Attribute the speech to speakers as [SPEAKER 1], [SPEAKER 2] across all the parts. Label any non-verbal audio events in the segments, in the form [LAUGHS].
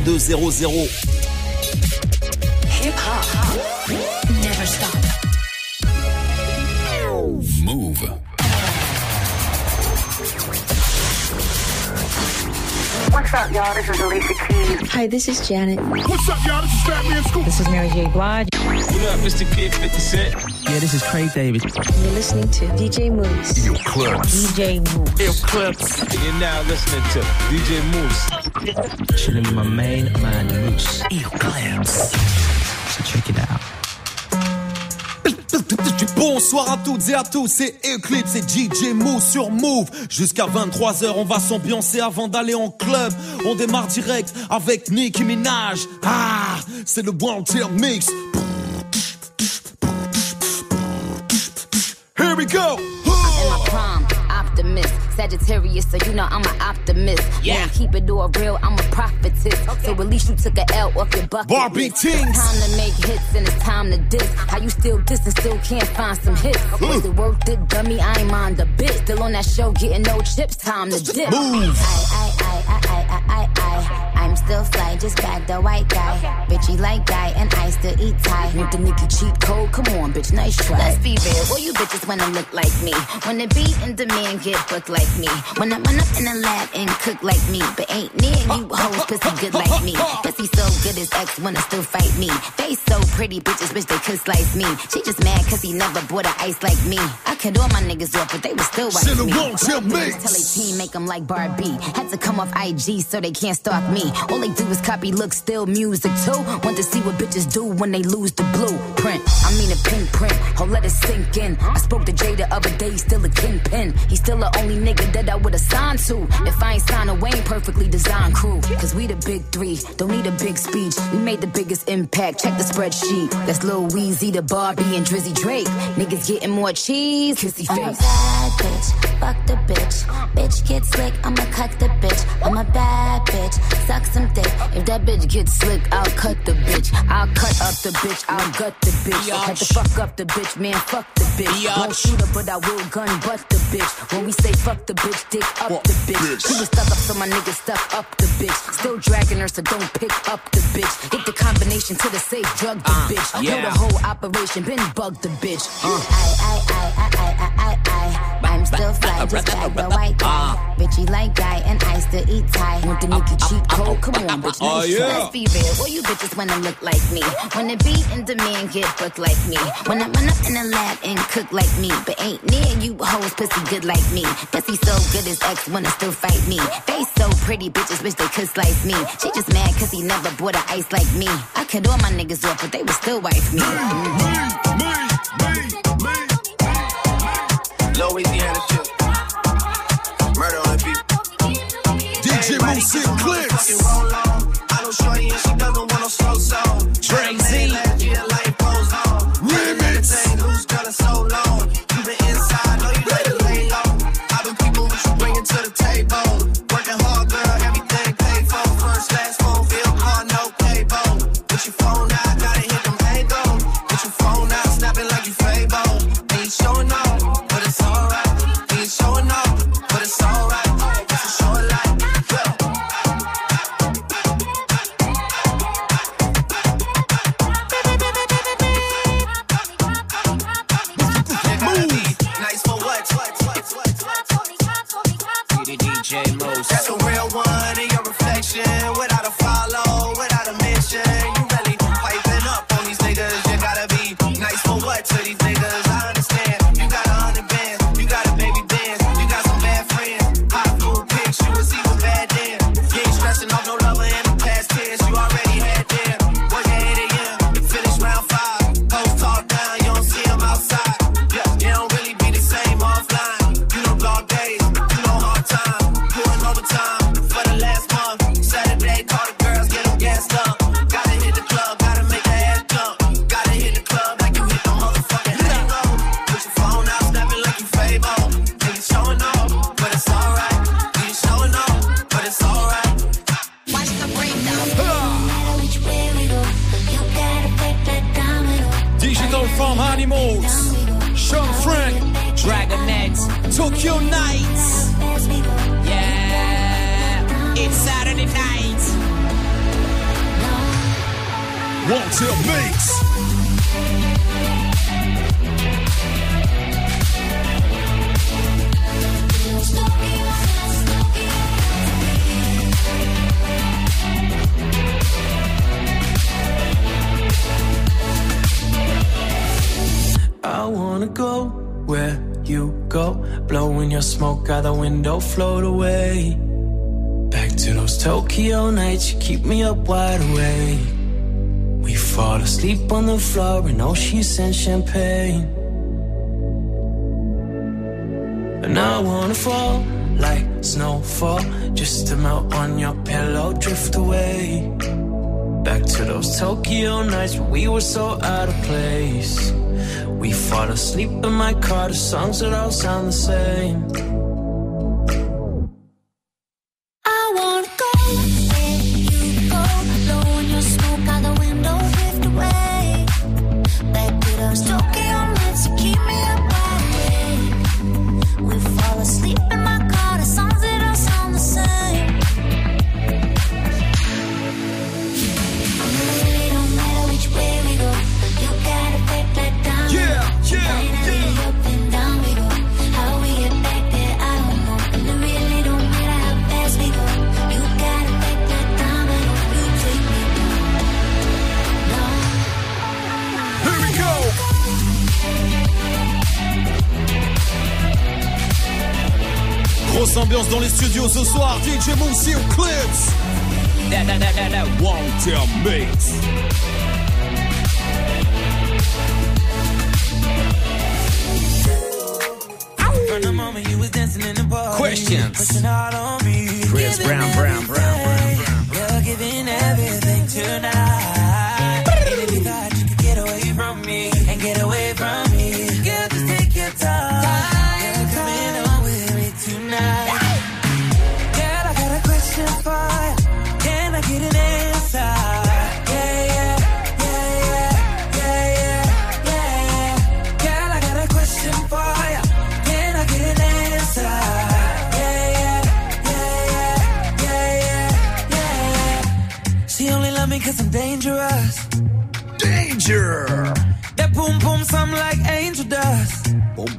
[SPEAKER 1] 2200.
[SPEAKER 2] Hip hop never stop.
[SPEAKER 3] Move.
[SPEAKER 4] What's up, y'all? This is Alicia Keys.
[SPEAKER 5] Hi, this is Janet.
[SPEAKER 6] What's up, y'all? This is Fat Man Scoop.
[SPEAKER 5] This is Mary J. Blige.
[SPEAKER 7] What up, Mr. Kid 50 Cent?
[SPEAKER 8] Yeah, this is Craig David.
[SPEAKER 5] You're listening to DJ Mouss.
[SPEAKER 3] Yo, clubs.
[SPEAKER 5] DJ Mouss.
[SPEAKER 7] Yo, Clips. You're now listening to DJ Mouss.
[SPEAKER 8] Chilling with my main man, Moose. So check it out.
[SPEAKER 1] Bonsoir à toutes et à tous, c'est Eclipse et DJ Move sur Move. Jusqu'à 23h, on va s'ambiancer avant d'aller en club. On démarre direct avec Nicki Minaj. Ah, c'est le World Tier Mix. Here we go.
[SPEAKER 9] Sagittarius, so you know I'm an optimist. Yeah. keep it all real, I'm a prophetess. So at least you took a L off your bucket.
[SPEAKER 1] Barbie. Tings.
[SPEAKER 9] Time to make hits and it's time to diss. How you still diss and still can't find some hits? Was it worth it, dummy? I ain't mind a bit. Still on that show, getting no chips. Time to dip.
[SPEAKER 1] Move.
[SPEAKER 9] I, I, I, I, I, I, I. I'm still fly, just bagged the white guy. Bitchy like guy, and I still eat Thai. Want the Nicki cheat code? Come on, bitch, nice try. Let's be real, all you bitches wanna look like me. Wanna be in demand, get booked like me. Wanna run up in the lab and cook like me. But ain't near you hoes pussy good like me. Pussy so good his ex wanna still fight me. Face so pretty, bitches wish they could slice me. She just mad cause he never bought a ice like me. I cut all my niggas off, but they was still wife
[SPEAKER 1] Shit, it
[SPEAKER 9] me.
[SPEAKER 1] won't tell me.
[SPEAKER 9] Tell they team make them like Barbie. Had to come off IG so they can't stalk me. All they do is copy look, still music too. Want to see what bitches do when they lose the blueprint. I mean a pink print, oh let it sink in. I spoke to Jay the other day, he's still a kingpin. He's still the only nigga that I would've signed to. If I ain't signed a Wayne perfectly designed crew. Cause we the big three, don't need a big speech. We made the biggest impact, check the spreadsheet. That's Lil Weezy, the Barbie, and Drizzy Drake. Niggas getting more cheese, kissy
[SPEAKER 10] I'm a bad bitch, fuck the bitch. Bitch get slick, I'ma cut the bitch. I'm a bad bitch, suck some dick.
[SPEAKER 9] If that bitch gets slick, I'll cut the bitch. I'll cut up the bitch, I'll gut the bitch. Had to fuck up the bitch, man, fuck the bitch. Won't shoot her, but I will gun butt the bitch. When we say fuck the bitch, dick up the bitch. She was stuck up, so my nigga stuck up the bitch. Still dragging her, so don't pick up the bitch. Get the combination to the safe, drug the bitch. Know the whole operation, been bug the bitch.
[SPEAKER 10] I, I, I, I, I, I, I. I'm still fly, just like the white guy. Bitchy like guy, and I still eat Thai.
[SPEAKER 9] Want the Nicki cheat code? Come on, bitch.
[SPEAKER 1] Oh,
[SPEAKER 9] nice
[SPEAKER 1] yeah.
[SPEAKER 9] try. Let's be real. All you bitches wanna look like me. Wanna be in demand, get booked like me. Wanna run up in the lab and cook like me. But ain't near you hoes pussy good like me. Pussy so good his ex wanna still fight me. Face so pretty, bitches wish they could slice me. She just mad cause he never bought a ice like me. I cut all my niggas off, but they would still wife me.
[SPEAKER 7] Louisiana
[SPEAKER 1] DJ and Clips.
[SPEAKER 7] roll on. I know shorty and she doesn't want no slow song.
[SPEAKER 11] Back to those Tokyo nights, you keep me up wide awake. We fall asleep on the floor in oceans and champagne. And I wanna fall like snowfall, just to melt on your pillow, drift away. Back to those Tokyo nights when we were so out of place. We fall asleep in my car, the songs that all sound the same.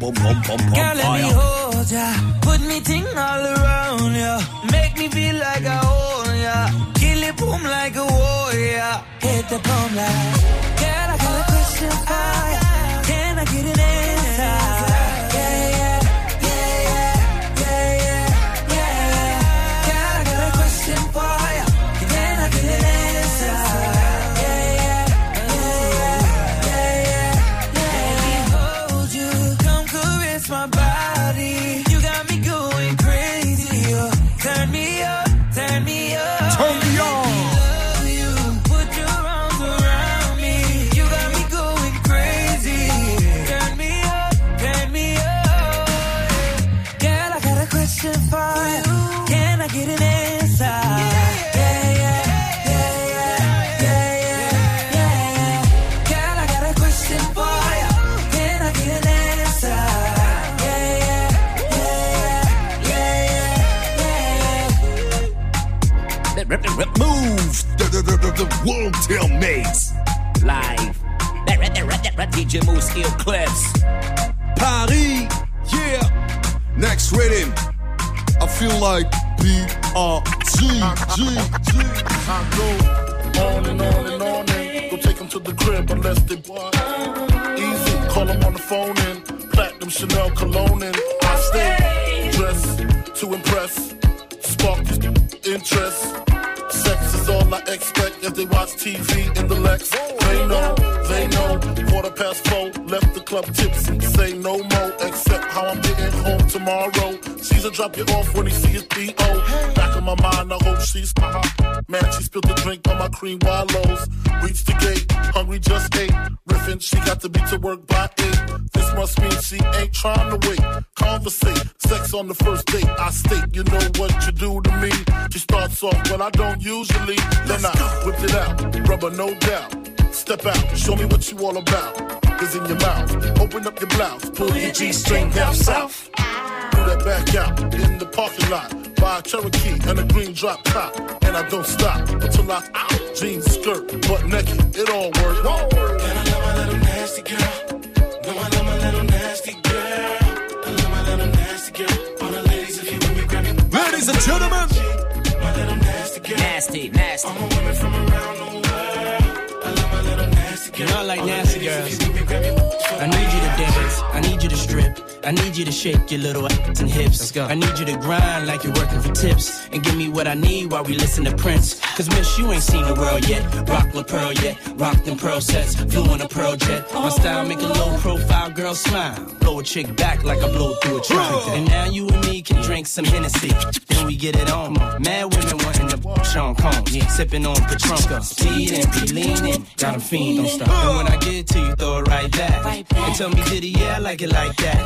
[SPEAKER 11] Boom, boom,
[SPEAKER 1] boom, boom.
[SPEAKER 11] Girl, let me hold ya. Put me ting all around ya. Make me feel like I own ya. Kill it boom like a warrior. Hit the boom like. Girl, I got a question for ya. Can I get an answer?
[SPEAKER 1] The, the Wanted Mix.
[SPEAKER 8] Live. DJ Mouss Ill Clips.
[SPEAKER 1] Paris. Yeah. Next rhythm. I feel like B R G G G.
[SPEAKER 12] I go on and on and on and go take them to the crib unless they want. Easy, call them on the phone and platinum Chanel cologne and I stay dressed to impress, spark interest. Is all I expect as they watch TV in the Lex. They know, they know. Quarter past four, left the club tipsy. Say no more, except how I'm getting home tomorrow. Caesar drop you off when he see his D.O. Back in my mind, I hope she's Man, she spilled the drink on my cream wallows. Reached the gate, hungry just ate. Riffin', she got to be to work by eight. This must mean she ain't trying to wait. Conversate, sex on the first date. I state, you know what you do to me. She starts off but I don't usually. Then I whipped it out, rubber no doubt. Step out, show me what you all about. Is in your mouth, open up your blouse, pull your G string down south. Do that back out in the parking lot.
[SPEAKER 6] buy a Cherokee and a green drop top. And I don't stop until I out. Jeans, skirt, butt naked, it all works. Nasty girl. No, I love my little nasty girl. I love my little nasty girl. All the ladies, if you with me, grab me.
[SPEAKER 1] Ladies and gentlemen.
[SPEAKER 6] My little nasty girl.
[SPEAKER 8] Nasty, nasty.
[SPEAKER 6] All my women from around the world. I love my little nasty girl.
[SPEAKER 13] You know I like nasty girls. I need you to dance. I need you to strip. I need you to shake your little ass and hips. Let's go. I need you to grind like you're working for tips. And give me what I need while we listen to Prince. Cause miss, you ain't seen the world yet. Rock La Pearl yet. Rock them pearl sets. Flew on a pearl jet. My style make a low profile girl smile. Blow a chick back like I blow through a trunk. And now you and me can drink some Hennessy. Then we get it on. Mad women wanting to Sean Combs. Sipping on Patron. Speeding, be leaning. Got a fiend, don't stop. And when I get to you, throw it right back. And tell me, did he, yeah, I like it like that.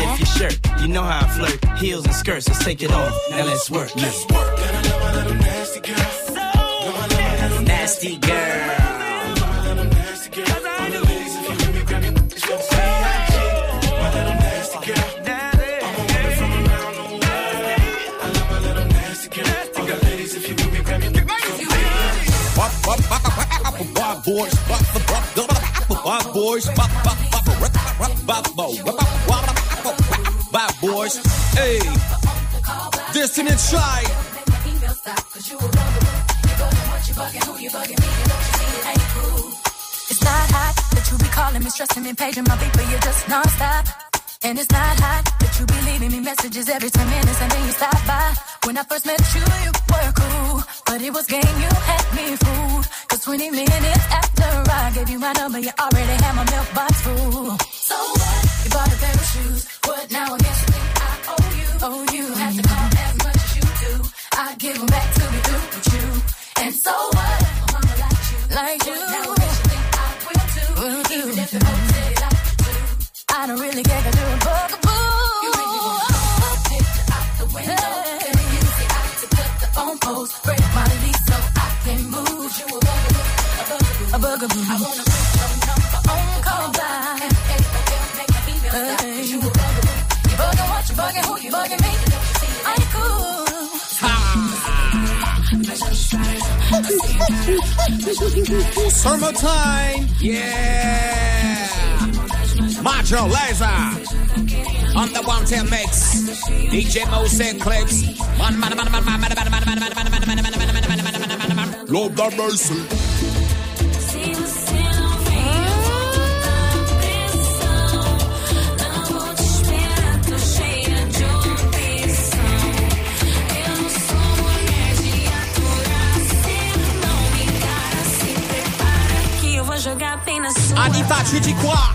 [SPEAKER 13] Lift your shirt, you know how I flirt. Heels and skirts, let's take it off. Now let's work. Let's work.
[SPEAKER 6] Gotta love my little nasty girl.
[SPEAKER 8] So nasty girl.
[SPEAKER 1] I love my little nasty girl. Bad boys, bad boys, boys. Hey, Destiny Child.
[SPEAKER 14] It's not hot that you be calling me, stressing me, paging my beat, but you're just non-stop. And it's not hot that you be leaving me messages every 10 minutes and then you stop by. When I first met you, you were cool, but it was game, you had me fooled. Cause 20 minutes after I gave you my number, you already had my milk box full. So what? You bought a pair of shoes. What now? I guess you think owe you. Oh, you have to call as much as you do. I give them back to be through with you. And so what? Mama like you. Like you. Now I you think I will too. Even if it holds it like you do. I don't really care 'cause you're a bugaboo. You make me want to take you out the window. Hey. Use the eye to cut the phone post. Break my lease so I can move. You a bugaboo. A bugaboo. A bugaboo. I wanna bugging? Who?
[SPEAKER 1] Summertime.
[SPEAKER 8] Yeah. Major Lazer. On the Wanted Mix. DJ Mouss clips. Man, man, man,
[SPEAKER 6] 阿尼萨去进挂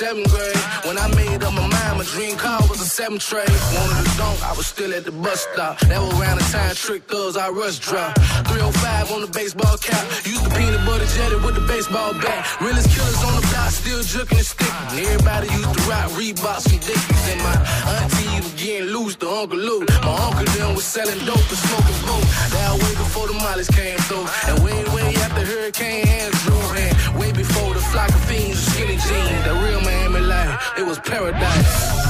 [SPEAKER 6] seventh grade when I made up my mind. My dream car seven tray. Wanted to dunk, I was still at the bus stop. That was around the time trick thugs I rush drop. 305 on the baseball cap. Used the peanut butter jelly with the baseball bat. Realest killers on the block, still juking and sticking. Everybody used to rock Reeboks and Dickies. And my auntie was getting loose to Uncle Lou. My uncle then was selling dope and smoking boom. That way before the mollies came through. And way, way after Hurricane Andrew. And way before the flock of fiends skinny jeans. The real Miami life, it was paradise.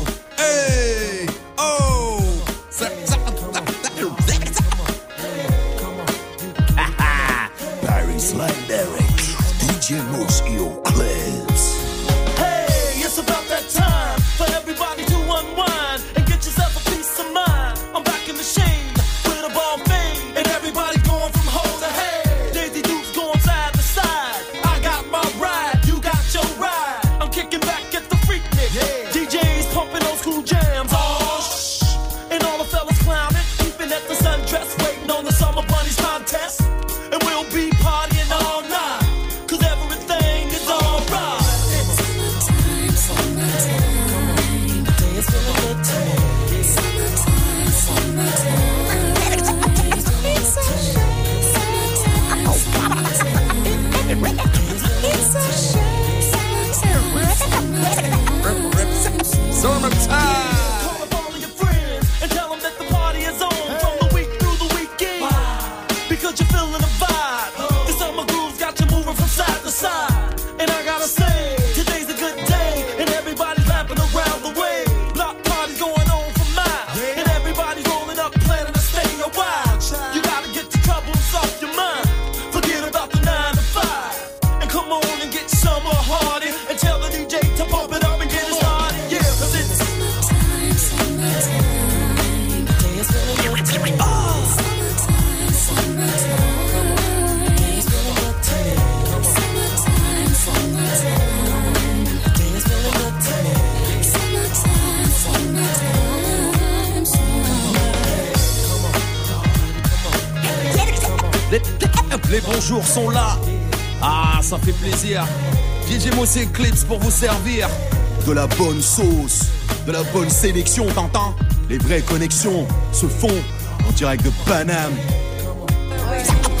[SPEAKER 15] Et Clips
[SPEAKER 1] pour vous servir. De la bonne sauce, de la bonne sélection, t'entends? Les vraies connexions se font en direct de Paname.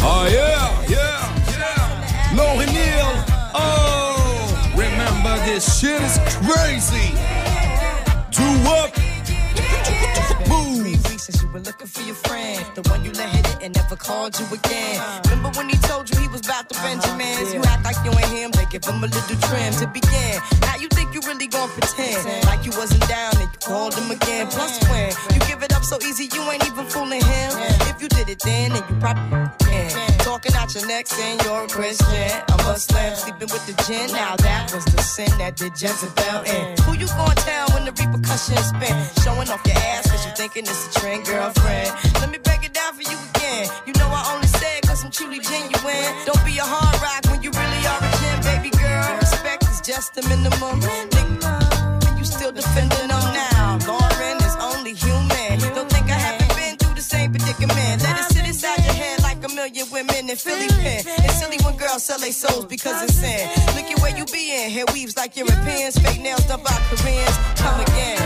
[SPEAKER 1] Oh yeah, yeah, yeah. Lauren Neal. Oh, remember this shit is crazy. Do up.
[SPEAKER 16] Remember when he told you him a little trim to begin. Now you think you really gon' pretend like you wasn't down and you called him again. Plus when you give it up so easy, you ain't even fooling him. If you did it then, then you probably can. Talking out your neck saying you're a Christian, a Muslim, sleeping with the gin. Now that was the sin that did Jezebel in. Who you gonna tell when the repercussions spin? Showing off your ass cause you thinking it's a trend, girlfriend. Let me break it down for you again. You know I only said cause I'm truly genuine. Don't be a hard just the minimum. Nigga, and you still defending them now. Lauryn is only human. Don't think I haven't been through the same predicament. Let it sit inside your head like a million women in Philly pen. It's silly when girls sell their souls because it's sin. Look at where you be in. Hair weaves like Europeans. Fake nails done by Koreans. Come again.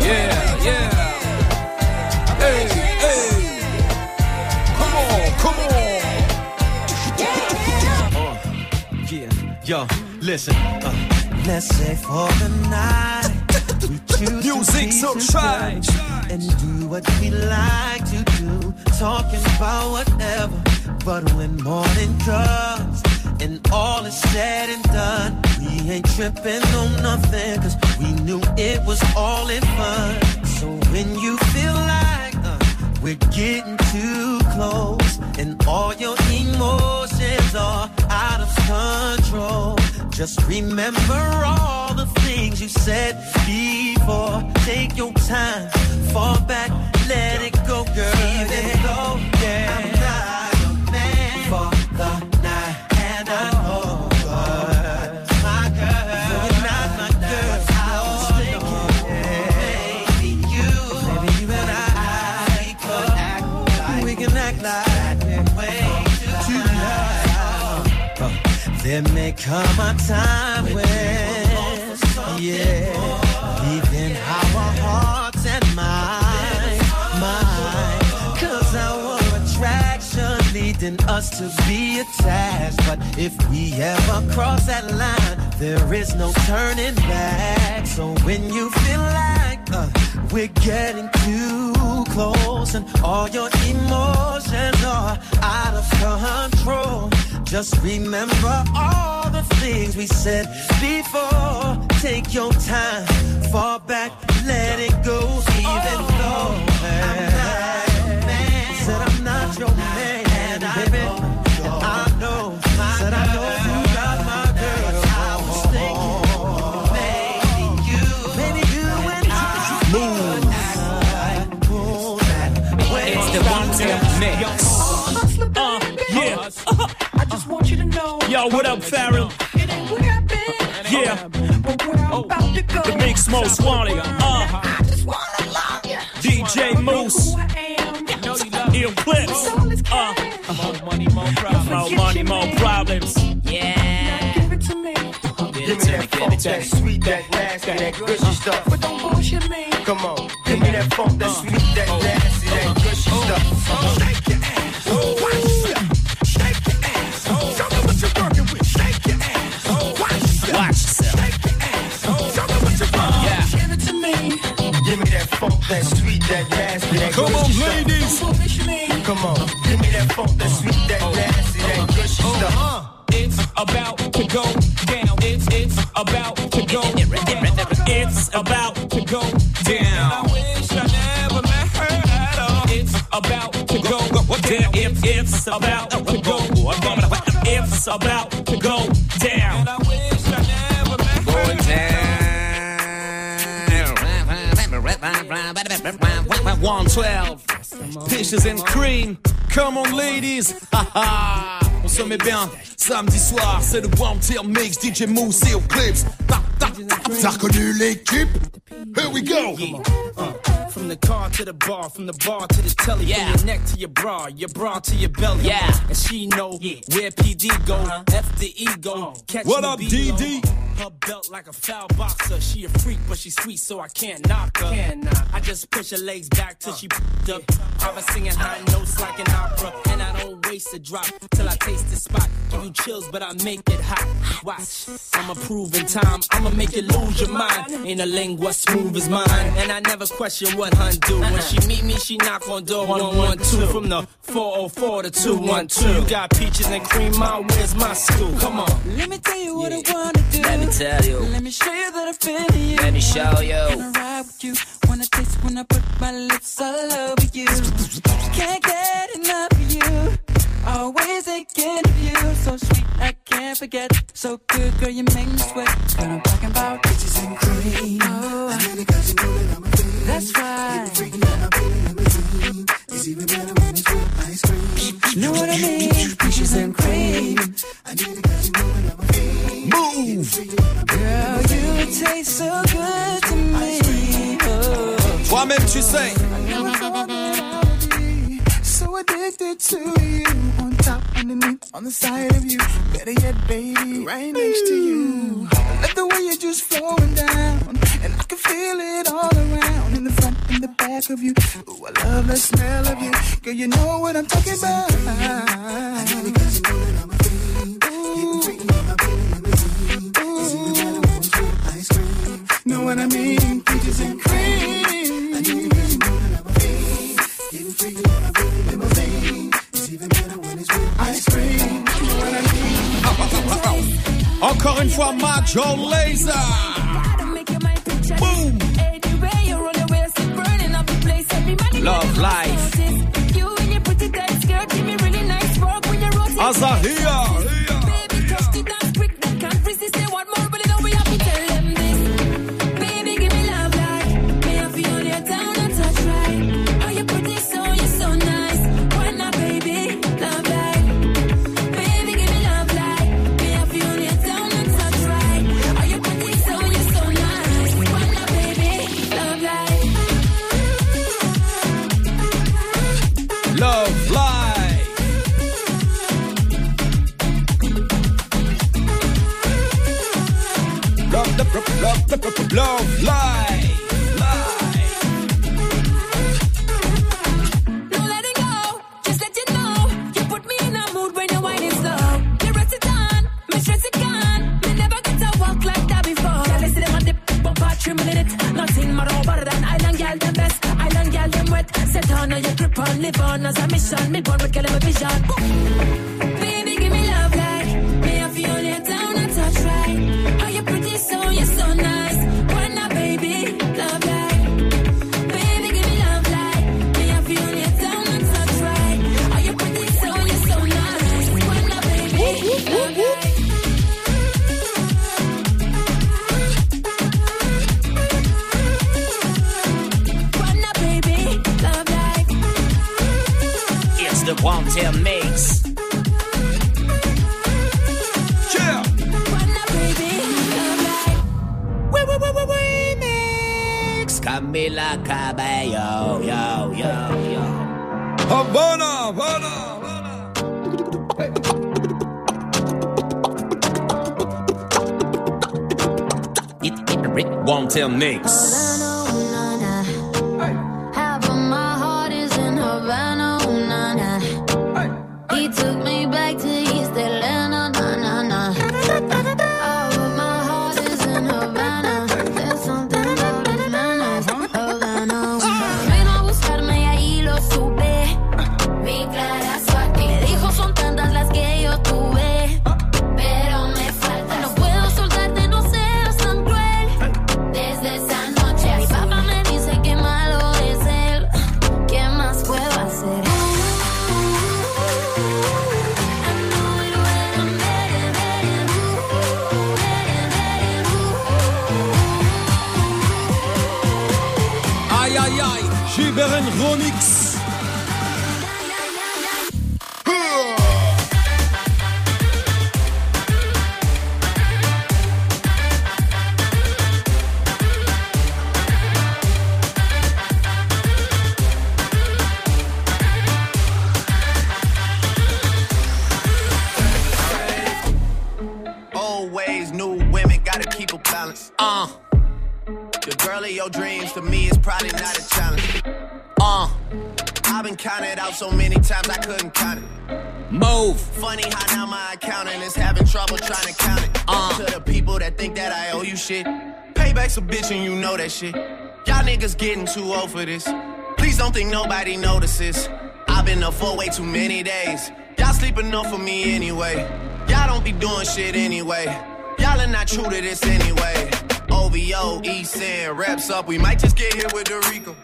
[SPEAKER 1] Yeah, yeah. Hey, hey. Come on, come on.
[SPEAKER 17] Yeah, yo, listen. Uh, let's say for the night. We [LAUGHS] choose
[SPEAKER 1] Music
[SPEAKER 17] to
[SPEAKER 1] so try.
[SPEAKER 17] together And do what we like to do. Talking about whatever. But when morning comes and all is said and done, we ain't tripping on nothing. Cause we knew it was all in fun. So when you feel like uh, we're getting too close and all your emotions are out of control. Just remember all the things you said before. Take your time, fall back, let it go, girl. Even though, yeah, There may come a time when, yeah, leaving our hearts and minds, mind. Cause our attraction leading us to be attached. But if we ever cross that line, there is no turning back. So when you feel like uh, we're getting too close and all your emotions are out of control, just remember all the things we said before. Take your time, fall back, let it go, even though I'm not your man. Said I'm not your man, baby.
[SPEAKER 11] Just want you to know.
[SPEAKER 1] Yo, what up, Pharrell?
[SPEAKER 11] It ain't where I've
[SPEAKER 1] Yeah,
[SPEAKER 11] but where I'm about to go.
[SPEAKER 1] the mix most wanted. Uh,
[SPEAKER 11] I just wanna love you.
[SPEAKER 1] DJ Mouss,
[SPEAKER 11] Who I am.
[SPEAKER 1] Eklips. Uh,
[SPEAKER 11] More
[SPEAKER 1] money, more problems. More money, more problems.
[SPEAKER 8] Yeah.
[SPEAKER 11] Give it to me,
[SPEAKER 8] Give it to me, give it to
[SPEAKER 18] sweet, that nasty, that gushy stuff.
[SPEAKER 11] but don't bullshit me.
[SPEAKER 18] Come on, give me that funk, that sweet, that sweet, that nasty, that
[SPEAKER 1] Come on,
[SPEAKER 18] gushy stuff.
[SPEAKER 1] ladies.
[SPEAKER 18] Come on, give me that funk, that sweet, that oh. nasty, that gushy oh, stuff. Uh-huh.
[SPEAKER 1] It's about to go down. It's it's about to go. down. It's about to go down. I wish I never met her at all. It's about to go down. It's about to go, it's about to go 112. Fishes and cream. Come on, ladies. On se met bien. Samedi soir, c'est le Wanted Mix. DJ Mouss et Clips. Ta, ta, ta. T'as reconnu l'équipe? Here we go.
[SPEAKER 13] Uh, from the car to the bar, from the bar to the telly,
[SPEAKER 8] Yeah.
[SPEAKER 13] from your neck to your bra, your bra to your belly.
[SPEAKER 8] Yeah.
[SPEAKER 13] And she know where PD go, uh-huh. F the ego. Oh. Catch
[SPEAKER 1] What up. DD?
[SPEAKER 13] Her belt like a foul boxer. She a freak, but she sweet, so I can't knock her. I just push her legs back till she uh. p***ed up. I was singing high notes like an opera, and I don't waste a drop till I taste the spot. Give you chills, but I make it hot. Watch, I'ma prove in time. I'ma make you lose your mind. Ain't a lingua smooth as mine, and I never question what hun do. When she meet me, she knock on door one one two from the 404 to 212. You got peaches and cream, my where's my school? Come on.
[SPEAKER 11] Let me tell you what I wanna do.
[SPEAKER 8] Let me tell you.
[SPEAKER 11] Let me show you that I feel you.
[SPEAKER 8] Let me show you.
[SPEAKER 11] Wanna ride with you. Wanna taste when I put my lips all over you. Can't get enough of you. Always thinking of you. So sweet, I can't forget. So good, girl, you make me sweat. What I'm talking about, bitches and cream. Oh, that's right. Know what I mean? Peaches and cream.
[SPEAKER 1] Move.
[SPEAKER 11] Girl, you taste so good to me. Oh.
[SPEAKER 1] Toi-même, tu sais.
[SPEAKER 11] So addicted to you. On top, underneath, on the side of you. Better yet, baby, right next to you. I love the way you're just flowing down. And I can feel it all around. In the front, in the back of you. Ooh, I love the smell of you. Girl, you know what I'm talking about. Ooh, know what I mean? Peaches and cream. Ice
[SPEAKER 1] Encore une fois, Major Lazer. Boom.
[SPEAKER 8] Love life.
[SPEAKER 1] Azahia.
[SPEAKER 8] The
[SPEAKER 10] Wanted Mix.
[SPEAKER 1] Yeah.
[SPEAKER 10] Camila Cabello, yo, yo, yo.
[SPEAKER 1] Havana, Havana, Havana.
[SPEAKER 10] It, it, Rick Wanted Mix. Move.
[SPEAKER 7] Funny how now my accountant is having trouble trying to count it. Uh. To the people that think that I owe you shit. Payback's a bitch and you know that shit. Y'all niggas getting too old for this. Please don't think nobody notices. I've been up for way too many days. Y'all sleep enough for me anyway. Y'all don't be doing shit anyway. Y'all are not true to this anyway. OVO, East End, reps up. We might just get hit with the Rico.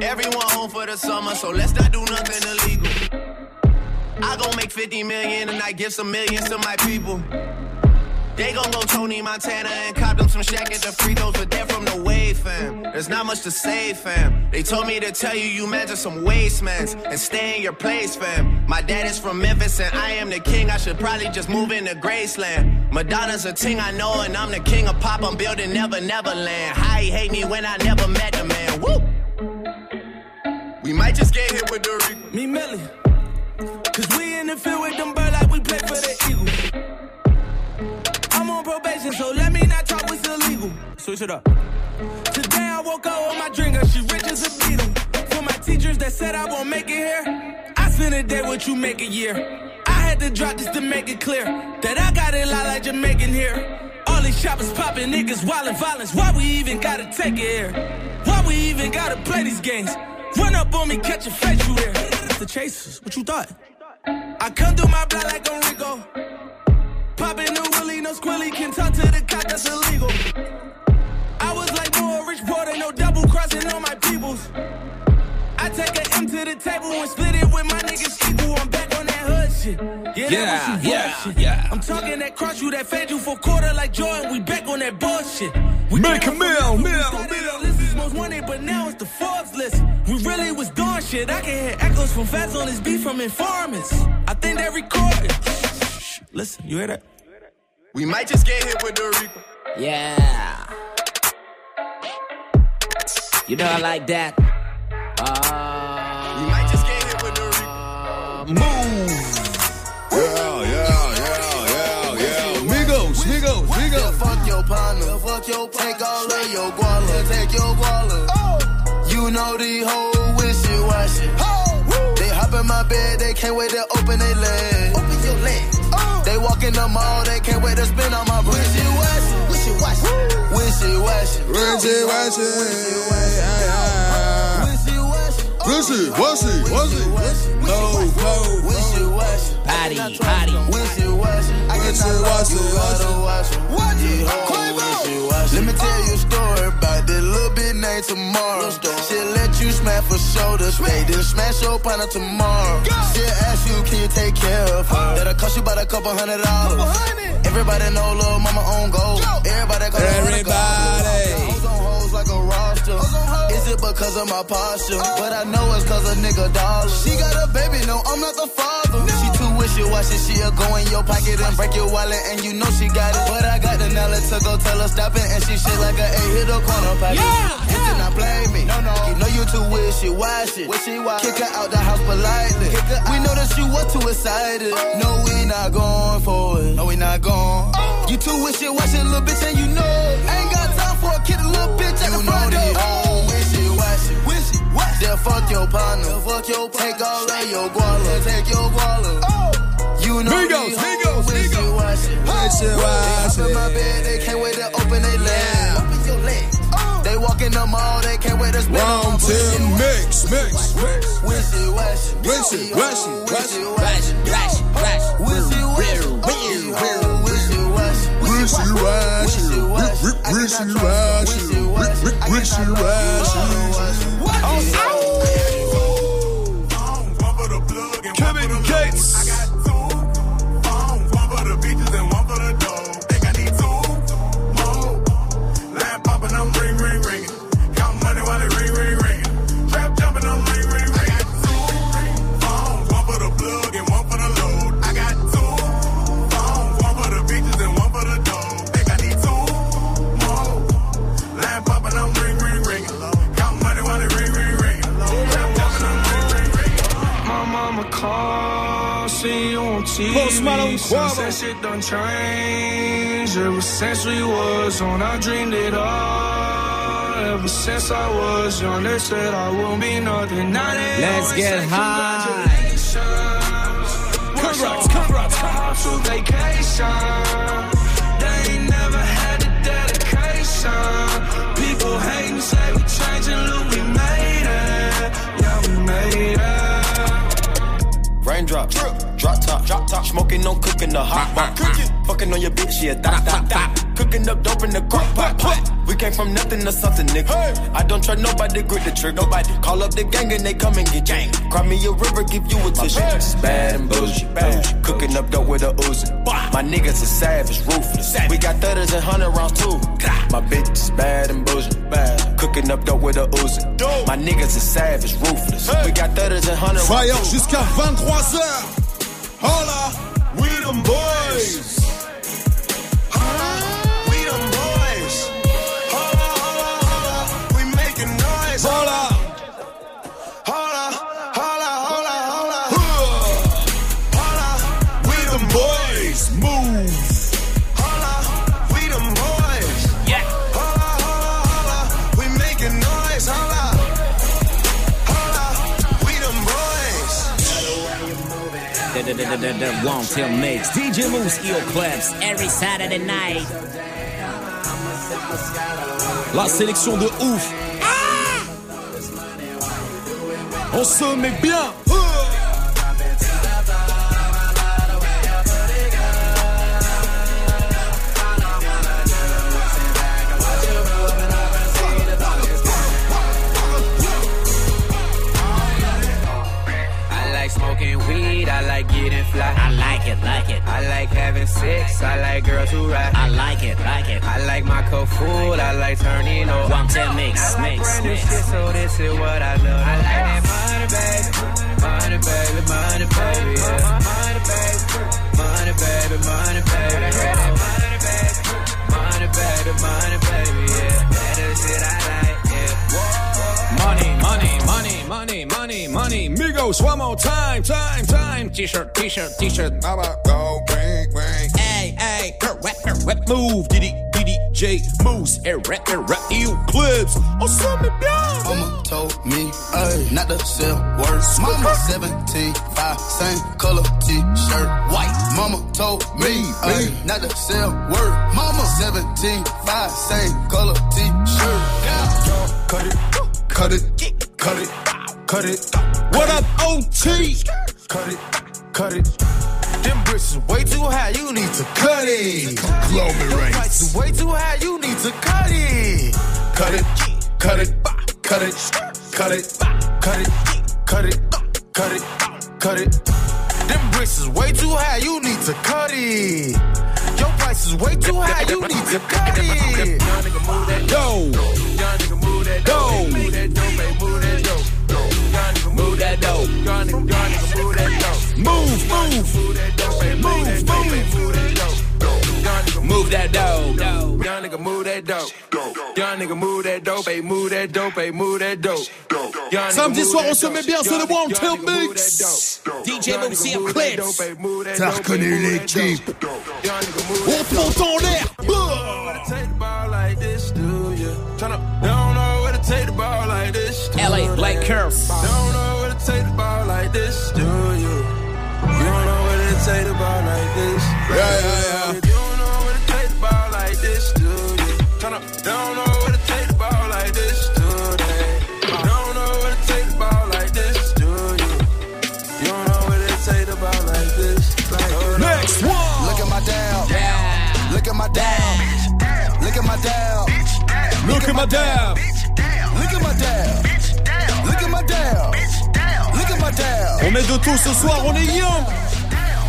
[SPEAKER 7] Everyone home for the summer, so let's not do nothing illegal. I gon' make 50 million and I give some millions to my people. They gon' go Tony Montana and cop them some shack at the free throws, but they're from the wave, fam. There's not much to say, fam. They told me to tell you you measure some wastemans and stay in your place, fam. My dad is from Memphis and I am the king. I should probably just move into Graceland. Madonna's a ting I know and I'm the king of pop. I'm building Never Neverland. How he hate me when I never met the man. Woo! We might just get hit with the.
[SPEAKER 13] Me Millie. Cause we in the field with them birds like we play for the Eagles. I'm on probation, so let me not talk what's illegal. Switch it up. Today I woke up with my drinker, she rich as a beetle. For my teachers that said I won't make it here, I spend a day what you make a year. I had to drop this to make it clear that I got it lot like Jamaican here. All these shoppers popping niggas, wildin' violence. Why we even gotta take it here? Why we even gotta play these games? Run up on me, catch a face, you there. The chasers, what you thought? I come through my block like I'm Rico. Poppin' no willy, no squilly, can talk to the cop, that's illegal. I was like more rich porter, no double crossing on my peoples. I take a M to the table and split it with my niggas equal. I'm back on that hood shit. Yeah,
[SPEAKER 10] Yeah,
[SPEAKER 13] that was some
[SPEAKER 10] yeah,
[SPEAKER 13] bullshit.
[SPEAKER 10] yeah.
[SPEAKER 13] I'm talking that cross you, that fed you for quarter like Jordan. We back on that bullshit. We
[SPEAKER 1] Make a meal, meal,
[SPEAKER 13] started on lists most wanted, but now it's the Forbes list. Shit, I can hear echoes from feds on this beat from informants. I think they're listen, you hear that?
[SPEAKER 7] We might just get hit with the Rico.
[SPEAKER 10] Yeah. You know I like that. Uh,
[SPEAKER 7] we might just get hit with the Rico.
[SPEAKER 1] Move. Yeah, yeah, yeah, yeah, yeah. Migos, Migos, Migos.
[SPEAKER 7] fuck your partner.
[SPEAKER 19] Fuck your Take all of your guala. Take your guala. Oh. You know the whole bed, they can't wait to open their legs. Open your legs. They walk in the mall, they can't wait to spin on my wishy washy. Wishy washy. Wishy washy.
[SPEAKER 12] Wishy washy. Wishy washy. Wishy washy.
[SPEAKER 19] No, no. Wishy washy.
[SPEAKER 8] Patty, patty.
[SPEAKER 19] Wishy washy. I can
[SPEAKER 12] Wishy
[SPEAKER 19] not
[SPEAKER 12] washy.
[SPEAKER 19] You gotta watch 'em. These hoes wishy washy. Let me tell you a story about this bit tomorrow. She'll let you smash for shoulders. They then smash your partner tomorrow. She'll ask you, can you take care of her? That'll cost you about a couple hundred dollars. Everybody know little mama on gold. Everybody call her on the go. Hoes like a roster. Is it because of my posture? But I know it's cause a nigga dollar. She got a baby, no, I'm not the father. She too wishy washy, she'll go in your pocket and break your wallet, and you know she got it. But I got the knowledge to go tell her stop it, and she shit like a eight hit a corner pocket. Yeah, you did not blame me. No, no. You know you too wishy washy. Wishy washy. Kick her out the house politely. We know that you were too excited. No, we not going for it. No, we not going. You too wishy washy, little bitch, and you know. it. Ain't got little bitch at the front door. Oh, wishy washy. Wishy washy. Then fuck your partner. Fuck your Take all of your guala. Take your guala. You know
[SPEAKER 12] Migos, Migos,
[SPEAKER 19] hoes wishy washy.
[SPEAKER 12] Wishy
[SPEAKER 19] They hop in my bed, they can't wait to open their legs. Open your legs. They walk in the mall, they can't wait to spend
[SPEAKER 12] Round ten mix, mix, mix.
[SPEAKER 19] Wishy washy.
[SPEAKER 12] Wishy, washy, washy.
[SPEAKER 19] Wishy washy.
[SPEAKER 8] Weird,
[SPEAKER 19] Oh, Wishy washy.
[SPEAKER 12] Wishy washy. Wishy washy. Wishy washy.
[SPEAKER 11] See you on TV.
[SPEAKER 1] Post Malone
[SPEAKER 11] Since
[SPEAKER 1] Quavo.
[SPEAKER 11] that shit done changed. Ever since we was on, I dreamed it all. Ever since I was young, they said I won't be nothing. Now they
[SPEAKER 8] Let's get
[SPEAKER 11] say
[SPEAKER 8] high.
[SPEAKER 11] congratulations. Congrats, congrats, congrats. To vacation. They ain't never had the dedication. People hating, say we changing, look, we made it. Yeah, we made it.
[SPEAKER 20] Raindrop, drop top, drop top, smoking on cooking the hot pot. Fucking on your bitch, yeah, dot, dot, dot. Cooking up dope in the crock pot. We came from nothing to something, nigga. I don't trust nobody, grip the trigger. Nobody call up the gang and they come and get gang. Cry me a river, give you a tissue. Bad and bougie, bougie. Cooking up dope with a Uzi. My niggas is savage, ruthless. We got thudders and hundred rounds too. My bitch is bad and bougie, bad. Cooking up dope with a Uzi. My niggas is savage, ruthless. We got thudders and hundred rounds
[SPEAKER 1] Fire
[SPEAKER 20] too.
[SPEAKER 1] jusqu'à 23h. Hola, we them boys.
[SPEAKER 8] The, the, the, the, the, the Long Tail Mix. DJ Mouss, EO Clips, every Saturday night.
[SPEAKER 1] La sélection de ouf. On se met bien.
[SPEAKER 8] It, like it.
[SPEAKER 13] I like having sex, I like girls who ride.
[SPEAKER 8] I like it, like it.
[SPEAKER 13] I like my cup full, I like turning over.
[SPEAKER 8] One ten mix,
[SPEAKER 13] like
[SPEAKER 8] mix, mix.
[SPEAKER 13] shit, so this is what I love. I like that money, baby. Money, baby, money, baby, yeah. Money, baby. Money, baby, money, baby, yeah. Money, baby. Money, baby, money, baby, yeah. That is it I like.
[SPEAKER 1] Money, money, money, money, money. Migos, one more time, time, time. T-shirt, t-shirt, t-shirt. Mama, go, ring, ring. Hey, hey, rap, rap, rap, move. Diddy, Diddy, J, Mouss, et rap, rap, EU clips. Se met bien.
[SPEAKER 19] Mama told me ay, not to sell words. Mama 17, 5, same color t-shirt, white. Mama told me ay, not to sell word. Mama 17, 5, same color t-shirt. Yeah.
[SPEAKER 20] Cut it, cut it, cut it, cut it.
[SPEAKER 1] What up, OT?
[SPEAKER 20] Cut it, cut it. Them bricks is way too high, you need to cut it.
[SPEAKER 12] Conglomerates.
[SPEAKER 20] Price is way too high, you need to cut it. Cut it, cut it, cut it, cut it, cut it, cut it, cut it, cut it. Them bricks is way too high, you need to cut it. Your price is way too high, you need to cut it. Young nigga move that dope. Young nigga, young nigga move that dope.
[SPEAKER 1] Move, move.
[SPEAKER 20] Move that dope, baby, move that dope, baby, move that dope. Young nigga
[SPEAKER 8] Move that dope.
[SPEAKER 20] Young nigga move that dope. Young nigga move that dope, baby, move that dope, baby, move that dope. Young nigga
[SPEAKER 1] Samedi
[SPEAKER 20] move
[SPEAKER 1] soir,
[SPEAKER 20] that
[SPEAKER 1] on se
[SPEAKER 20] dope.
[SPEAKER 1] met bien sur le
[SPEAKER 20] Young
[SPEAKER 1] One
[SPEAKER 20] nigga
[SPEAKER 1] Tail
[SPEAKER 20] move that
[SPEAKER 1] Mix.
[SPEAKER 20] dope.
[SPEAKER 8] DJ
[SPEAKER 20] Young
[SPEAKER 8] Moussi
[SPEAKER 20] nigga
[SPEAKER 8] en
[SPEAKER 20] move that
[SPEAKER 8] clips.
[SPEAKER 20] dope, baby, move that
[SPEAKER 12] T'as
[SPEAKER 20] dope,
[SPEAKER 12] reconnu
[SPEAKER 20] baby, move that
[SPEAKER 12] l'équipe.
[SPEAKER 20] dope. Young nigga move
[SPEAKER 1] On
[SPEAKER 20] that dope.
[SPEAKER 1] monte en l'air.
[SPEAKER 8] LA
[SPEAKER 20] they?
[SPEAKER 8] Black Curse.
[SPEAKER 20] They don't know where to take the ball like this, do you? You don't know where to take the ball like this.
[SPEAKER 12] Yeah, yeah, yeah.
[SPEAKER 20] You don't know where to take the ball like this, do you? Tryna, they don't know where to take the ball like this, do they? They don't know where to take the ball like this, do you? You don't know where to take the ball like this. Like, hold on.
[SPEAKER 1] Next one.
[SPEAKER 19] Look at my down. Look at my down. Look at my down.
[SPEAKER 1] Look at my dab. On met de tout ce soir, on est young.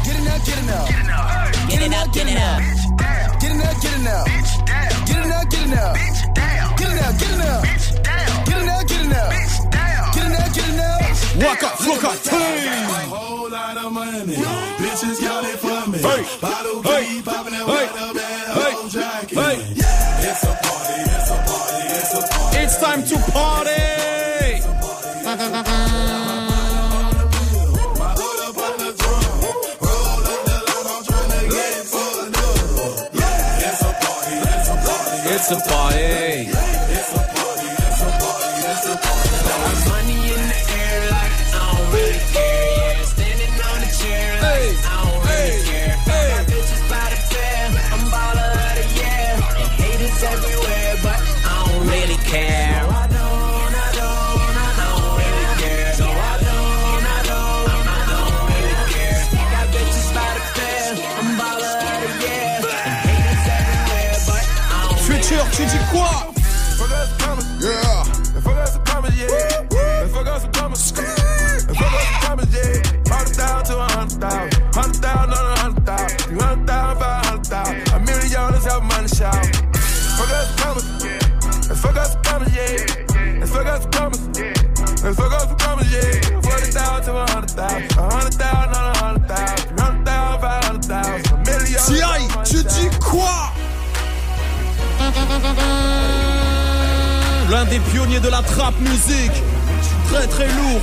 [SPEAKER 19] Get it now, get it now.
[SPEAKER 8] Get it up, get it up.
[SPEAKER 19] Get it now, get it now. Get it now, get it now. Get it now, get it now. Get it now, get it now. Get it now, get it now.
[SPEAKER 1] Waka, flocka, team.
[SPEAKER 18] Whole lot of money. Bitches got it for me.
[SPEAKER 1] Hey.
[SPEAKER 18] Bottle
[SPEAKER 1] Hey.
[SPEAKER 18] popping that
[SPEAKER 1] Hey.
[SPEAKER 18] water, man.
[SPEAKER 1] Hey.
[SPEAKER 18] whole jacket.
[SPEAKER 1] Hey.
[SPEAKER 18] Party, It's
[SPEAKER 1] Tu 货 des pionniers de la trap musique. Très très lourd.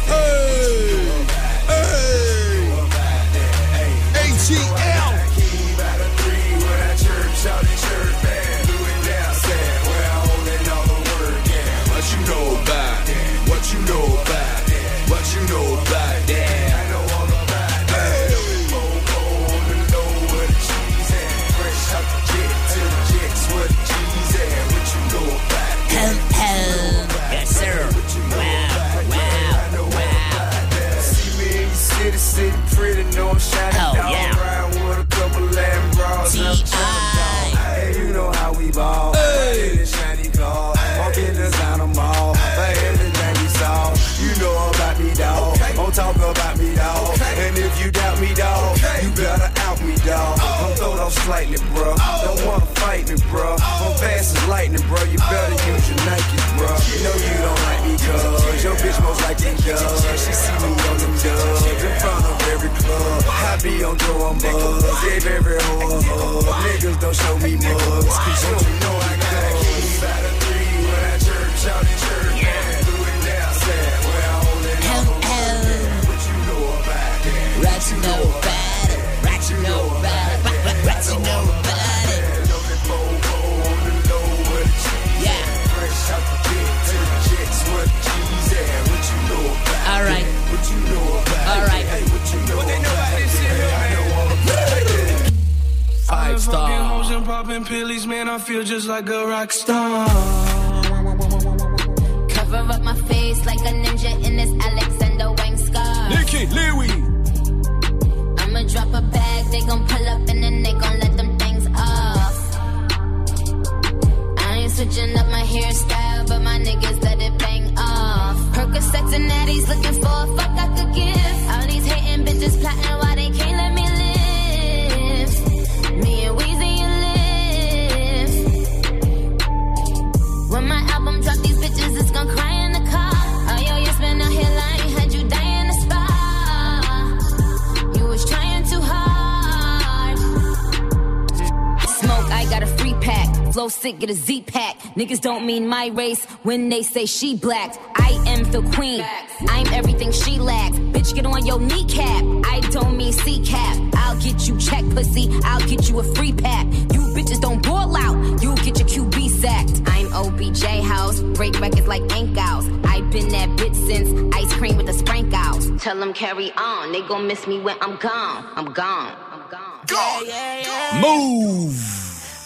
[SPEAKER 9] Flow sick, get a Z pack. Niggas don't mean my race when they say she black. I am the queen. I'm everything she lacks. Bitch, get on your kneecap. I don't mean C cap. I'll get you check, pussy. I'll get you a free pack. You bitches don't ball out. You'll get your QB sacked. I'm OBJ house. Break records like Ink Owls. I've been that bitch since ice cream with the sprinkles. Tell them carry on. They gon' miss me when I'm gone. I'm gone.
[SPEAKER 7] i'm Yeah, yeah, yeah.
[SPEAKER 1] Move.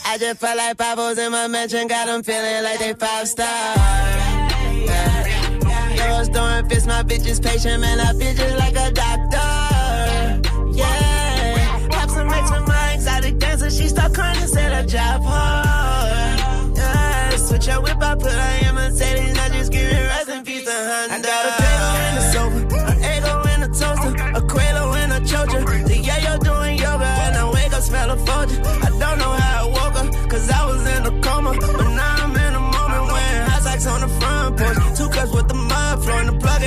[SPEAKER 7] I just felt like Pablo's in my mansion, got them feeling like they five star. Yeah. Girls doing fist, my bitch is patient, man. I feel just like a doctor. Yeah. Have some extra my exotic dancer, she start crying and said I job hard. Yeah. Switch up whip, I put her in Mercedes,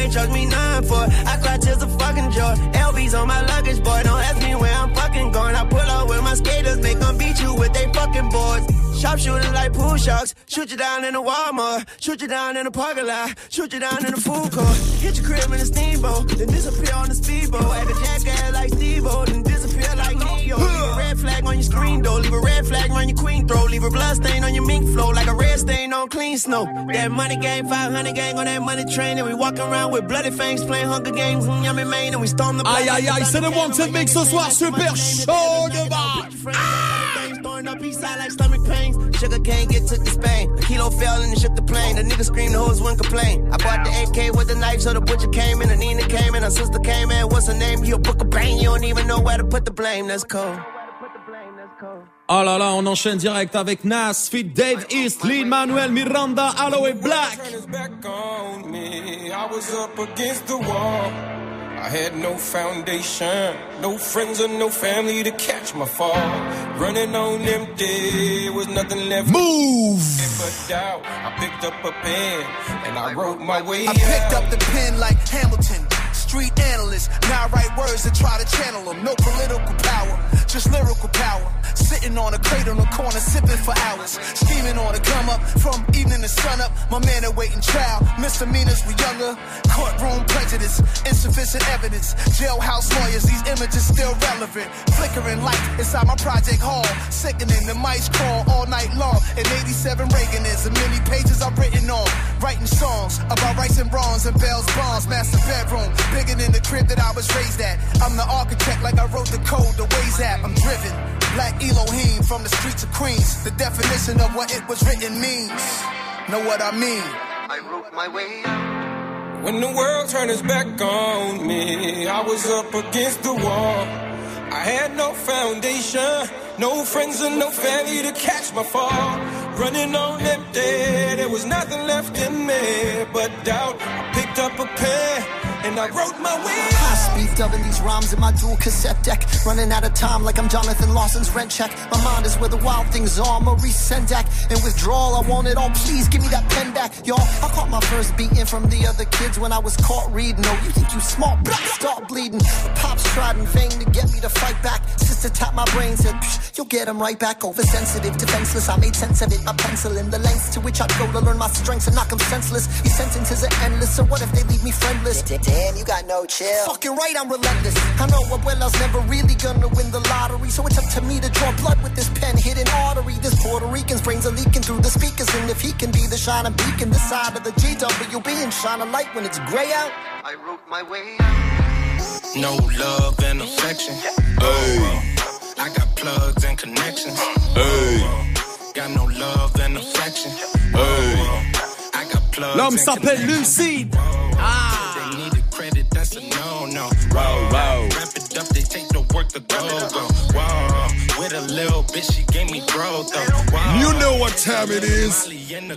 [SPEAKER 7] ain't charged me none for it. I cry tears of fucking joy. LB's on my luggage, boy. Don't ask me where I'm fucking going. I pull up with my skaters, make them beat you with they fucking boards. Sharpshooters like pool sharks. Shoot you down in the Walmart. Shoot you down in the parking lot. Shoot you down in the food court. Hit your crib in a steamboat. Then disappear on the speedboat. Act a jackass like Steve-O. Then disappear like Neo. Leave a red flag on your screen door. Leave a red flag on your queen throat. Leave a blood stain on your mink flow. Like a red stain on clean snow. That money game, 500 gang on that money train. And we walk around with bloody fangs playing Hunger Games. Mm, yummy Maine. And we storm the block
[SPEAKER 1] Aïe aïe
[SPEAKER 7] the
[SPEAKER 1] aïe, c'est le Wanted Mix ce soir, super chaud de
[SPEAKER 7] Throwing up east side like stomach pains. Sugar cane get took to Spain. A kilo fell and it shook the plane. The nigga screamed, the hoes wouldn't complain. I bought the AK with the knife, so the butcher came in. And Nina came in, her sister came in. What's her name? You a book of bang, you don't even know where to put the blame. That's cold.
[SPEAKER 1] Oh là là, on enchaîne direct avec Nas, Fit Dave East, Lin Manuel Miranda, Aloe Blacc.
[SPEAKER 21] Turn his back on me. I was up against the wall. I had no foundation, no friends or no family to catch my fall. Running on empty, was nothing left.
[SPEAKER 1] Move.
[SPEAKER 21] But doubt, I picked up a pen and I wrote my way
[SPEAKER 22] I picked up the pen like Hamilton, street analyst. Now I write words and try to channel them. No political power, just lyrical power. Sitting on a crate on the corner, sipping for hours. Scheming on a come up from evening to sun up. My man awaiting trial. Misdemeanors were younger. Courtroom prejudice, insufficient evidence. Jailhouse lawyers, these images still relevant. Flickering light inside my project hall. Sickening the mice crawl all night long. In 87 Reagan is the many pages I've written on. Writing songs about rights and wrongs and bells, bonds. Master bedroom, bigger than the crib that I was raised at. I'm the architect like I wrote the code, the ways app. I'm driven. Black Elohim from the streets of Queens. The definition of what it was written means. Know what I mean?
[SPEAKER 21] I wrote my way When the world turned its back on me, I was up against the wall. I had no foundation, no friends and no family to catch my fall. Running on empty, there was nothing left in me but doubt. I picked up a pen and I wrote my way
[SPEAKER 23] High speed dubbing these rhymes in my dual cassette deck. Running out of time like I'm Jonathan Larson's rent check. My mind is where the wild things are. Maurice Sendak. and withdrawal, I want it all. Please give me that pen back, y'all. I caught my first beating from the other kids when I was caught reading. Oh, you think you smart? Blah, start bleeding. The pops tried in vain to get me to fight back. Sister tapped my brain, said, "Psh, You'll get him right back. Oversensitive, defenseless. I made sense of it. My pencil in the lengths to which I'd go to learn my strengths and knock knock 'em senseless. These sentences are endless. So what if they leave me friendless? Damn, you got no chill. Fucking right, I'm relentless. I know what Abuela's never really gonna win the lottery. So it's up to me to draw blood with this pen hidden artery. This Puerto Rican's brains are leaking through the speakers. And if he can be the shining beacon, the side of the GWB and shine a light when it's gray out.
[SPEAKER 21] I wrote my way No love and affection. I got plugs and connections.
[SPEAKER 7] Got no love and affection. Oh, I got plugs.
[SPEAKER 1] L'homme
[SPEAKER 7] and
[SPEAKER 1] s'appelle
[SPEAKER 7] connections.
[SPEAKER 1] Lucide.
[SPEAKER 7] Ah. That's a no-no. Whoa, whoa. Wrap it up, they take the work to go, go. Whoa, with a little bitch, she gave me growth, though. Whoa.
[SPEAKER 24] You know what time it is.
[SPEAKER 7] Molly in.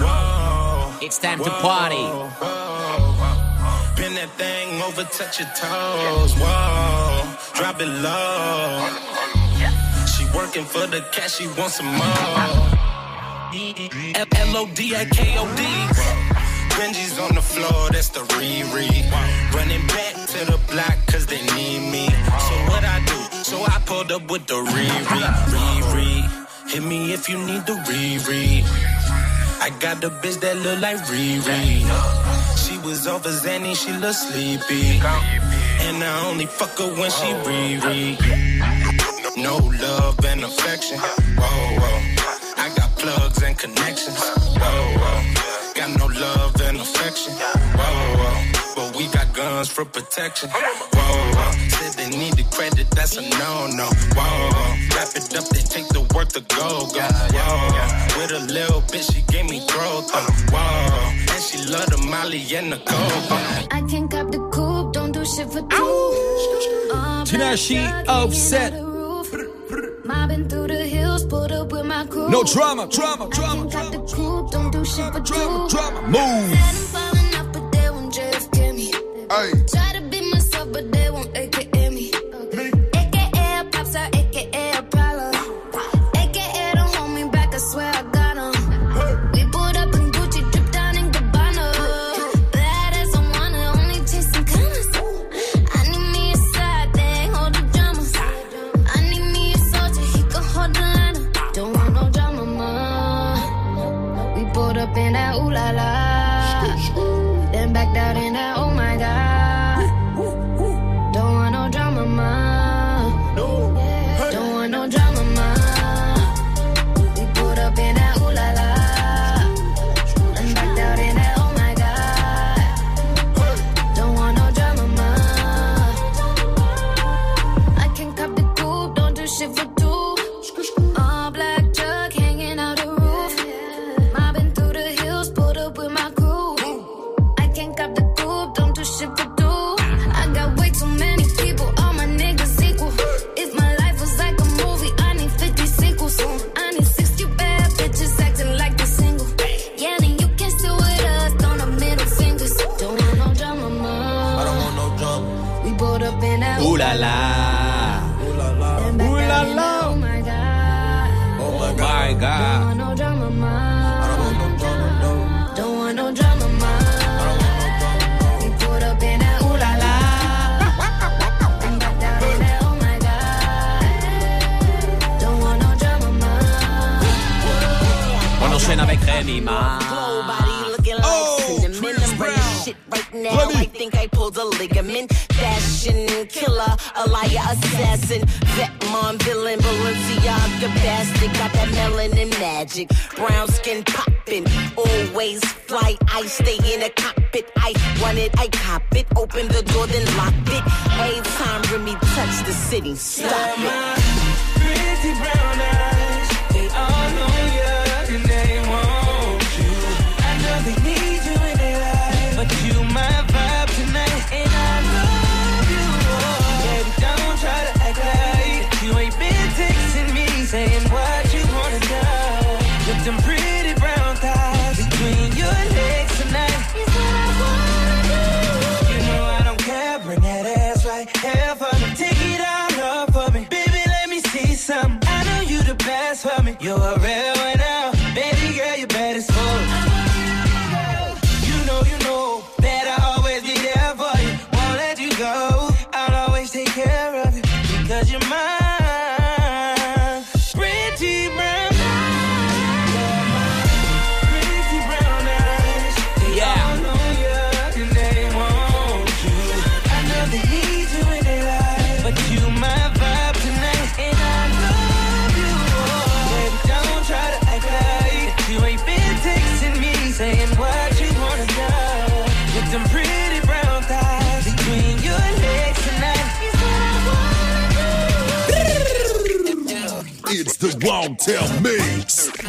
[SPEAKER 7] Whoa.
[SPEAKER 8] It's time to party.
[SPEAKER 7] Bend that thing over, touch your toes. Whoa, drop it low. She working for the cash, she wants some more. L O D I K O D. Benji's on the floor, that's the Riri. Running back to the block, cause they need me. So what I do? So I pulled up with the Riri. Riri. Hit me if you need the Riri. I got the bitch that look like Riri. She was over Zanny, she look sleepy. And I only fuck her when she Riri. No love and affection. Whoa, whoa. I got plugs and connections. Whoa, whoa. Got no love and affection. Whoa, whoa. But we got guns for protection. Whoa, whoa. Said they need the credit, that's a no-no. Whoa, whoa. Wrap it up, they take the work to go, go. Whoa. With a little bitch, she gave me growth. Whoa. And she love the Molly and the coke.
[SPEAKER 10] I can't cop the coupe, don't do shit for two. Uh,
[SPEAKER 1] Tinashe
[SPEAKER 10] black truck
[SPEAKER 1] Offset.
[SPEAKER 10] hanging out the roof. Mobbing through the hills, pulled up with my crew.
[SPEAKER 1] No drama, drama,
[SPEAKER 10] I can't shit for two.
[SPEAKER 1] drama. Move.
[SPEAKER 10] Said my God. Don't want no drama, ma. Don't want no drama, ma. We pulled up in that ooh la la. Then back out in that, oh my god. Don't want no drama, ma.
[SPEAKER 8] On enchaîne avec Remy Ma.
[SPEAKER 25] Now. I think I pulled a ligament. Fashion killer, a liar, assassin. Vet mom, villain, Balenciaga bastard. Got that melanin magic. Brown skin popping. Always fly. I stay in a cockpit. I want it, I cop it. Open the door, then lock it. Every time Remy touch the city, stop it.
[SPEAKER 11] Pretty brown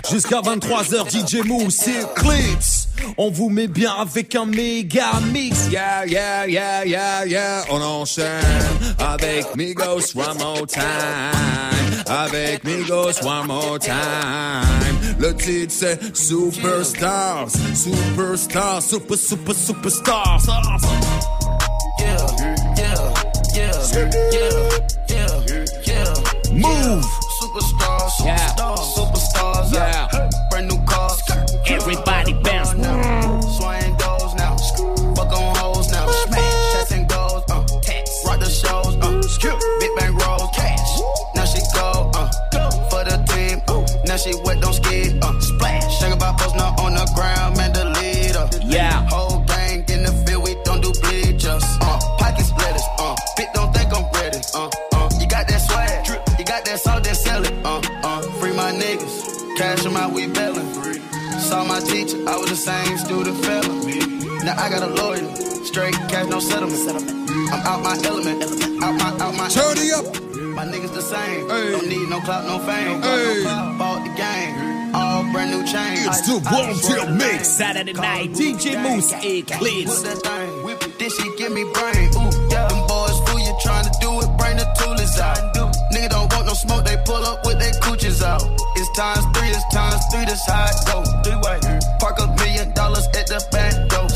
[SPEAKER 8] Jusqu'à 23h, DJ Mousse et Eclipse. On vous met bien avec un méga mix.
[SPEAKER 1] Yeah, yeah, yeah, yeah, yeah. On enchaîne avec Migos one more time. Avec Migos one more time. Le titre c'est Superstars. Superstars. Super, super, superstars.
[SPEAKER 19] Yeah, yeah, yeah, yeah, yeah, yeah.
[SPEAKER 8] Move.
[SPEAKER 19] Superstars,
[SPEAKER 1] Yeah.
[SPEAKER 19] superstars, superstars.
[SPEAKER 1] Yeah.
[SPEAKER 19] out. Brand new cars.
[SPEAKER 1] Everybody bounce.
[SPEAKER 19] Swing goes now. Fuck on hoes now. Smash. Shots and goes. Uh. Rock the shows. Uh. Big bang rolls. Cash. Now she go. Uh. For the team. Uh. Now she wet, don't skid. Uh. Splash. Think about post now on the ground, man, out, we bailin'. Saw my teacher, I was the same student fella. Now I got a lawyer, straight cash, no settlement. I'm out my element, out my, out my.
[SPEAKER 1] Turn it up.
[SPEAKER 19] My niggas the same. Don't need no clout, no fame. Bought the game, all brand new chains.
[SPEAKER 8] It's the Wanted Mix.
[SPEAKER 1] Saturday night, DJ Mouss Eklips.
[SPEAKER 19] Whip that thing, whip it, then she give me brain. Ooh, yeah. Them boys fool you trying to do it, bring the toolies out. Nigga don't want no smoke, they pull up with their coochies out. It's times three, it's times three, this how it go. Three way, mm-hmm. park a million dollars at the back door.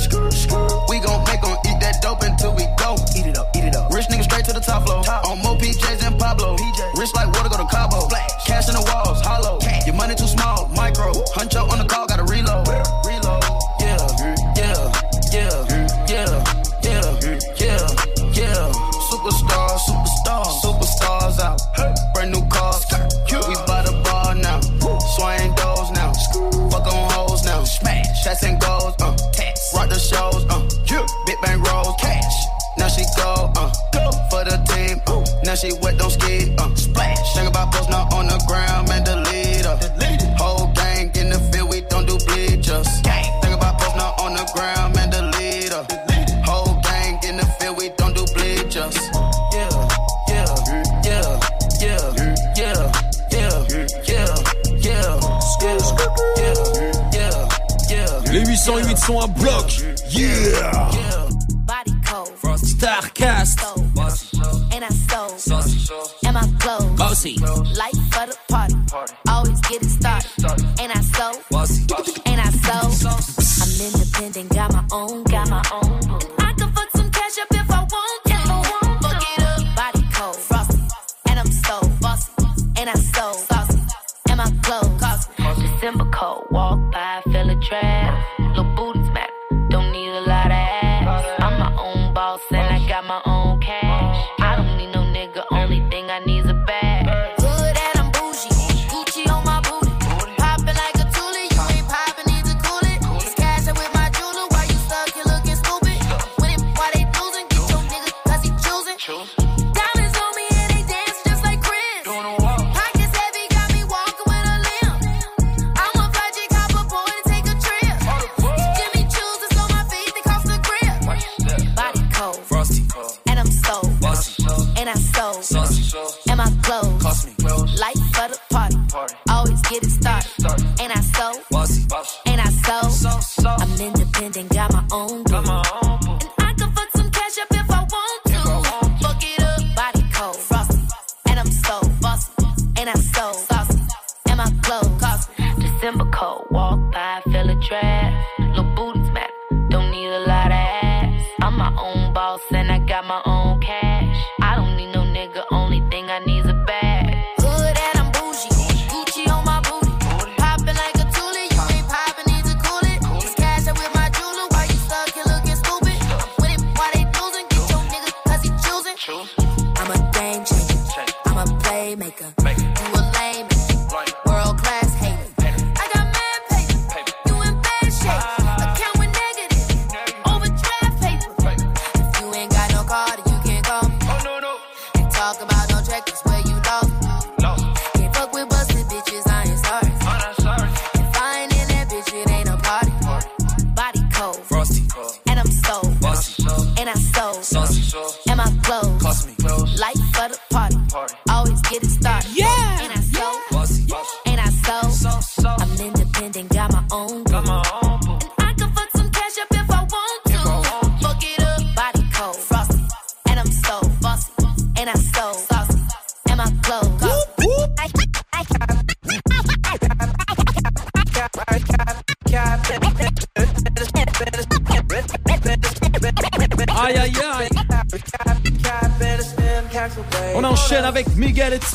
[SPEAKER 19] We gon' make 'em eat that dope until we go. Eat it up, eat it up. Rich nigga straight to the top floor. On more PJs than Pablo. Rich like water, go to Cabo. Cash in the walls,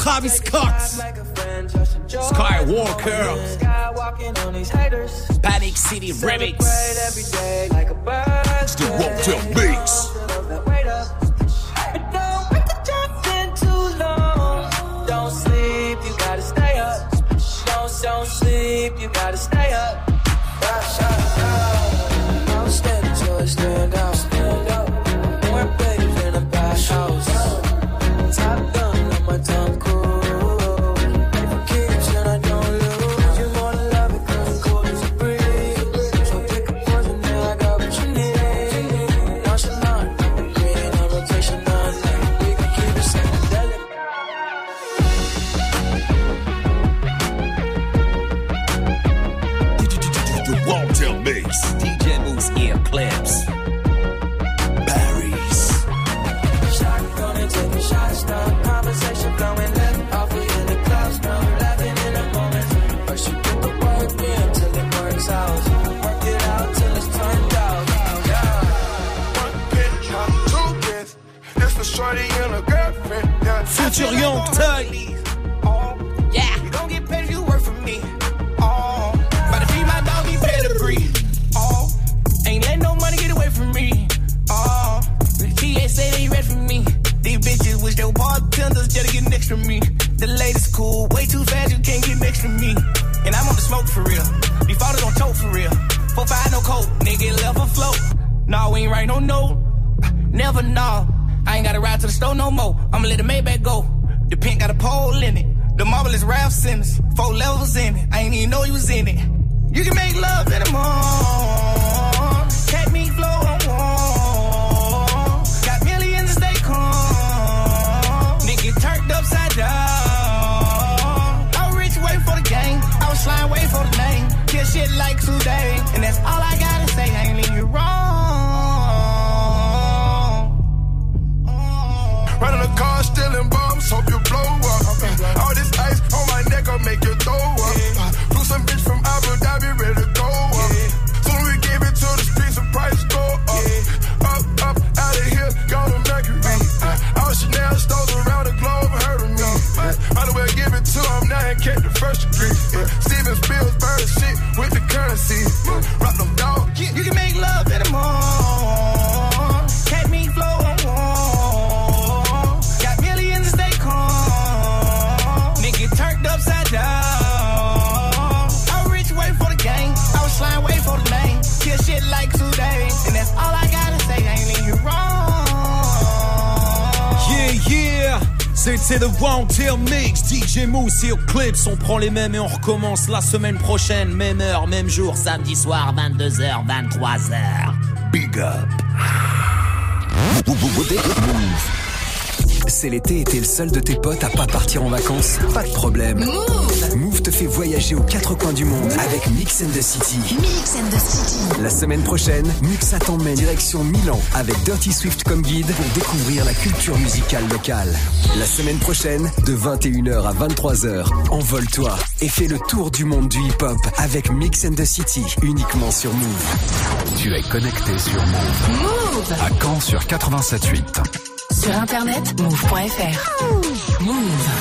[SPEAKER 1] Travis Scott.
[SPEAKER 8] Skywalker. Panic City Remix.
[SPEAKER 11] It's the Wanted Mix.
[SPEAKER 13] Don't sleep, you gotta stay up. Don't, don't sleep, you gotta stay up. I'm standing till I stand. Stand up.
[SPEAKER 26] Yeah.
[SPEAKER 1] Future Young Thug.
[SPEAKER 13] Yeah. You don't get paid if you work for me. Oh. But if he my dog, he pedigree. Oh. Ain't let no money get away from me. Oh. The TA say they ready for me. These bitches wish they were bartenders just to get next to me. The latest cool, way too fast, you can't get next to me. And I'm on the smoke for real. These fathers don't choke for real. Four five no coke, nigga left afloat. Nah, we ain't write no note. Never know. I ain't gotta ride to the store no more. I'ma let the Maybach go. The pink got a pole in it. The marble is Raf Simons. Four levels in it. I ain't even know you was in it. You can make love in the morning.
[SPEAKER 1] Clips. On prend les mêmes et on recommence la semaine prochaine, même heure, même jour, samedi soir, 22h, 23h.
[SPEAKER 11] Big up.
[SPEAKER 27] C'est l'été et t'es le seul de tes potes à pas partir en vacances Pas de problème.
[SPEAKER 5] Move.
[SPEAKER 27] Move te fait voyager aux quatre coins du monde avec Mix and the City.
[SPEAKER 5] Mix and the City.
[SPEAKER 27] La semaine prochaine, Muxa t'emmène direction Milan avec Dirty Swift comme guide pour découvrir la culture musicale locale. La semaine prochaine, de 21h à 23h, envole-toi et fais le tour du monde du hip-hop avec Mix and the City, uniquement sur Move.
[SPEAKER 28] Tu es connecté sur Move.
[SPEAKER 5] Move.
[SPEAKER 28] À Caen sur 87.8.
[SPEAKER 5] Sur internet, move.fr. Move.